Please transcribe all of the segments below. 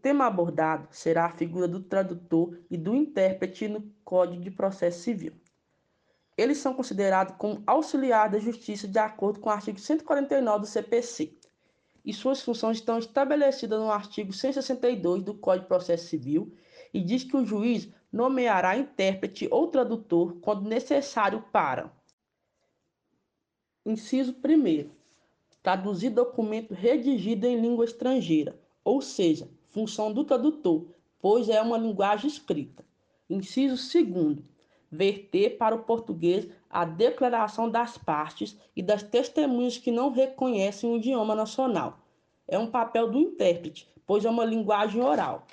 tema abordado será a figura do tradutor e do intérprete no Código de Processo Civil. Eles são considerados como auxiliar da justiça de acordo com o artigo 149 do CPC, e suas funções estão estabelecidas no artigo 162 do Código de Processo Civil e diz que o juiz nomeará intérprete ou tradutor quando necessário para Inciso 1 traduzir documento redigido em língua estrangeira, ou seja, função do tradutor, pois é uma linguagem escrita. Inciso 2 verter para o português a declaração das partes e das testemunhas que não reconhecem o idioma nacional. É um papel do intérprete, pois é uma linguagem oral.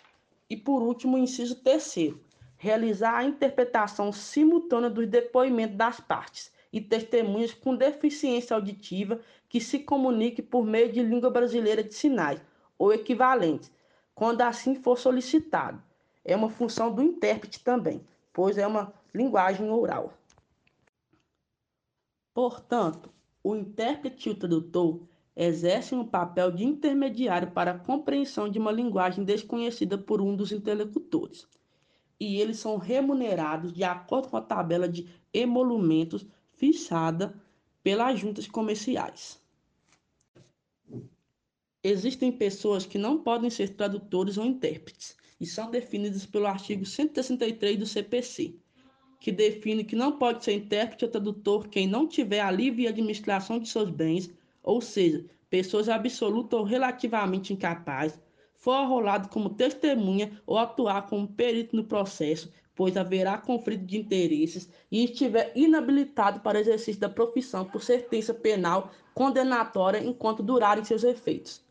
E por último, inciso terceiro, realizar a interpretação simultânea dos depoimentos das partes e testemunhas com deficiência auditiva que se comunique por meio de língua brasileira de sinais ou equivalentes, quando assim for solicitado. É uma função do intérprete também, pois é uma linguagem oral. Portanto, o intérprete e o tradutor exercem um papel de intermediário para a compreensão de uma linguagem desconhecida por um dos interlocutores. E eles são remunerados de acordo com a tabela de emolumentos fixada pelas juntas comerciais. Existem pessoas que não podem ser tradutores ou intérpretes e são definidas pelo artigo 163 do CPC, que define que não pode ser intérprete ou tradutor quem não tiver a livre administração de seus bens, ou seja, pessoas absoluta ou relativamente incapazes, for arrolado como testemunha ou atuar como perito no processo, pois haverá conflito de interesses e estiver inabilitado para exercício da profissão por sentença penal condenatória enquanto durarem seus efeitos.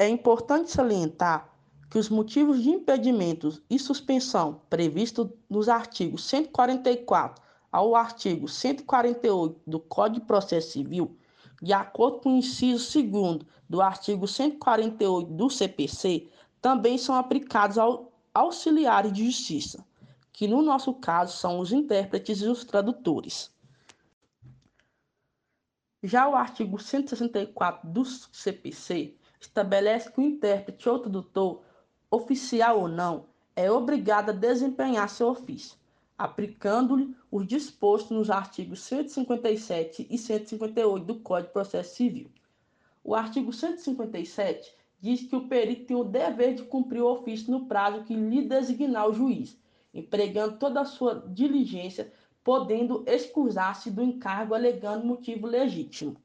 É importante salientar que os motivos de impedimentos e suspensão previstos nos artigos 144 ao artigo 148 do Código de Processo Civil, de acordo com o inciso 2 do artigo 148 do CPC, também são aplicados ao auxiliares de justiça, que no nosso caso são os intérpretes e os tradutores. Já o artigo 164 do CPC estabelece que o intérprete ou tradutor, oficial ou não, é obrigado a desempenhar seu ofício, aplicando-lhe os dispostos nos artigos 157 e 158 do Código de Processo Civil. O artigo 157 diz que o perito tem o dever de cumprir o ofício no prazo que lhe designar o juiz, empregando toda a sua diligência, podendo excusar-se do encargo alegando motivo legítimo.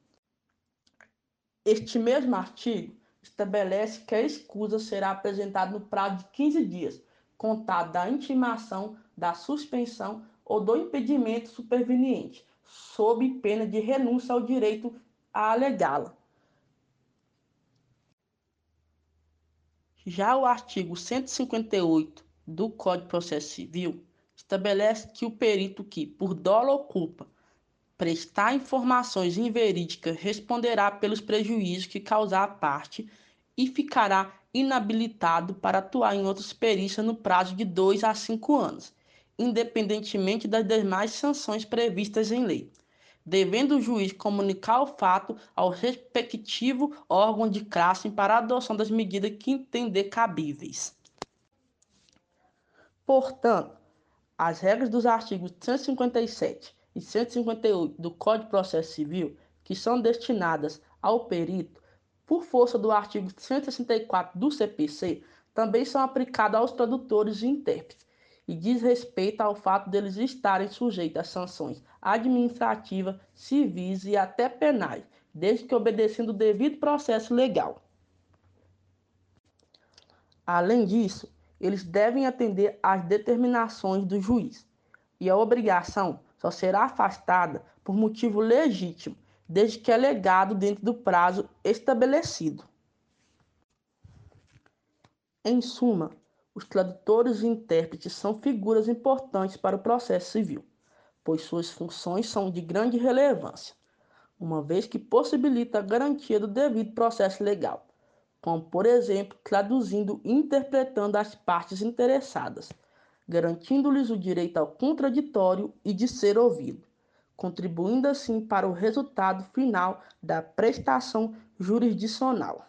Este mesmo artigo estabelece que a escusa será apresentada no prazo de 15 dias, contado da intimação, da suspensão ou do impedimento superveniente, sob pena de renúncia ao direito a alegá-la. Já o artigo 158 do Código de Processo Civil estabelece que o perito que, por dolo ou culpa, prestar informações inverídicas responderá pelos prejuízos que causar a parte e ficará inabilitado para atuar em outras perícias no prazo de 2 a 5 anos, independentemente das demais sanções previstas em lei devendo o juiz comunicar o fato ao respectivo órgão de classe para a adoção das medidas que entender cabíveis. Portanto, as regras dos artigos 157 e 158 do Código de Processo Civil, que são destinadas ao perito, por força do artigo 164 do CPC, também são aplicadas aos tradutores e intérpretes, e diz respeito ao fato deles estarem sujeitos a sanções administrativas, civis e até penais, desde que obedecendo o devido processo legal. Além disso, eles devem atender às determinações do juiz, e a obrigação só será afastada por motivo legítimo, desde que é legado dentro do prazo estabelecido. Em suma, os tradutores e intérpretes são figuras importantes para o processo civil, pois suas funções são de grande relevância, uma vez que possibilita a garantia do devido processo legal, como, por exemplo, traduzindo e interpretando as partes interessadas, garantindo-lhes o direito ao contraditório e de ser ouvido, contribuindo assim para o resultado final da prestação jurisdicional.